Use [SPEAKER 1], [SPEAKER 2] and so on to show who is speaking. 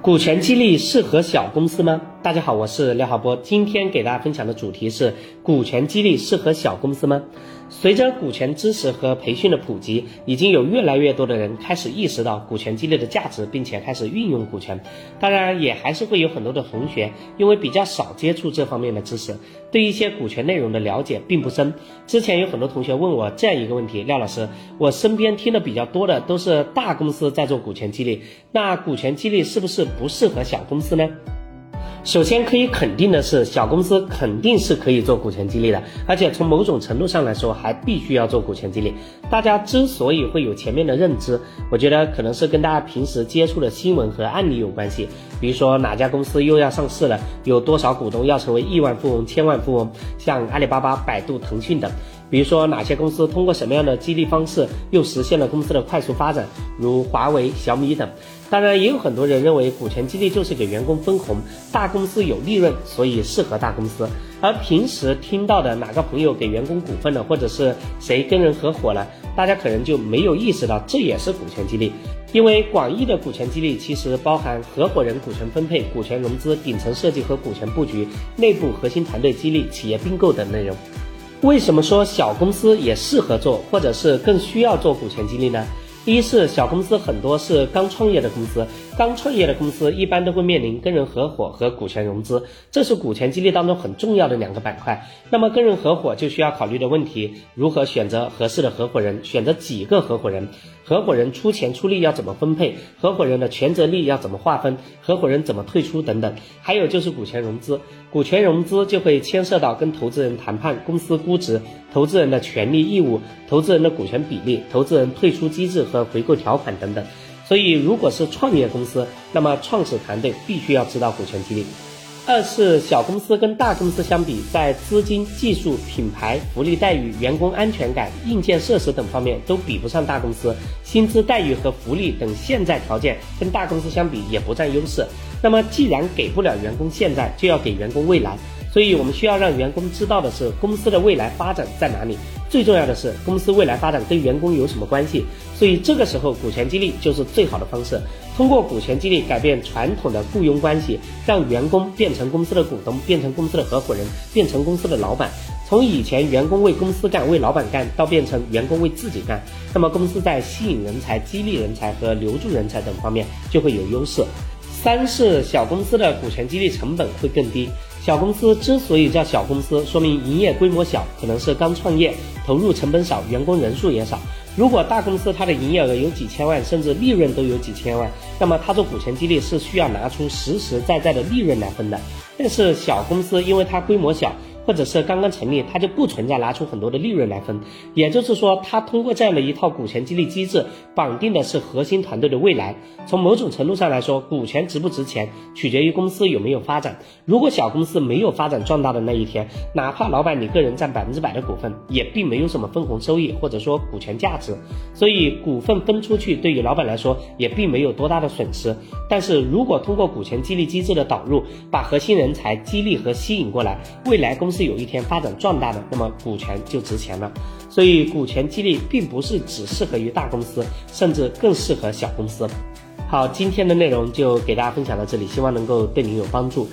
[SPEAKER 1] 股权激励适合小公司吗？大家好，我是廖浩波，今天给大家分享的主题是股权激励适合小公司吗？随着股权知识和培训的普及，已经有越来越多的人开始意识到股权激励的价值，并且开始运用股权。当然，也还是会有很多的同学因为比较少接触这方面的知识，对一些股权内容的了解并不深。之前有很多同学问我这样一个问题：廖老师，我身边听的比较多的都是大公司在做股权激励，那股权激励是不是不适合小公司呢？首先可以肯定的是，小公司肯定是可以做股权激励的，而且从某种程度上来说，还必须要做股权激励。大家之所以会有前面的认知，我觉得可能是跟大家平时接触的新闻和案例有关系。比如说哪家公司又要上市了，有多少股东要成为亿万富翁、千万富翁，像阿里巴巴、百度、腾讯等。比如说哪些公司通过什么样的激励方式又实现了公司的快速发展，如华为、小米等。当然，也有很多人认为股权激励就是给员工分红，大公司有利润，所以适合大公司。而平时听到的哪个朋友给员工股份了，或者是谁跟人合伙了，大家可能就没有意识到这也是股权激励。因为广义的股权激励其实包含合伙人股权分配、股权融资、顶层设计和股权布局、内部核心团队激励、企业并购等内容。为什么说小公司也适合做，或者是更需要做股权激励呢？一是小公司很多是刚创业的公司，刚创业的公司一般都会面临跟人合伙和股权融资，这是股权激励当中很重要的两个板块。那么跟人合伙就需要考虑的问题，如何选择合适的合伙人，选择几个合伙人，合伙人出钱出力要怎么分配，合伙人的权责利要怎么划分，合伙人怎么退出等等。还有就是股权融资，股权融资就会牵涉到跟投资人谈判、公司估值、投资人的权利义务、投资人的股权比例、投资人退出机制和。回购条款等等，所以如果是创业公司，那么创始团队必须要知道股权激励。二是小公司跟大公司相比，在资金、技术、品牌、福利待遇、员工安全感、硬件设施等方面都比不上大公司，薪资待遇和福利等现在条件跟大公司相比也不占优势。那么既然给不了员工现在，就要给员工未来。所以我们需要让员工知道的是公司的未来发展在哪里。最重要的是公司未来发展跟员工有什么关系。所以这个时候股权激励就是最好的方式。通过股权激励改变传统的雇佣关系，让员工变成公司的股东，变成公司的合伙人，变成公司的老板。从以前员工为公司干、为老板干，到变成员工为自己干，那么公司在吸引人才、激励人才和留住人才等方面就会有优势。三是小公司的股权激励成本会更低。小公司之所以叫小公司，说明营业规模小，可能是刚创业，投入成本少，员工人数也少。如果大公司它的营业额有几千万，甚至利润都有几千万，那么它做股权激励是需要拿出实实在在的利润来分的。但是小公司因为它规模小。或者是刚刚成立，它就不存在拿出很多的利润来分。也就是说，它通过这样的一套股权激励机制，绑定的是核心团队的未来。从某种程度上来说，股权值不值钱，取决于公司有没有发展。如果小公司没有发展壮大的那一天，哪怕老板你个人占百分之百的股份，也并没有什么分红收益，或者说股权价值。所以股份分出去，对于老板来说也并没有多大的损失。但是如果通过股权激励机制的导入，把核心人才激励和吸引过来，未来公司。是有一天发展壮大的，那么股权就值钱了。所以股权激励并不是只适合于大公司，甚至更适合小公司。好，今天的内容就给大家分享到这里，希望能够对您有帮助。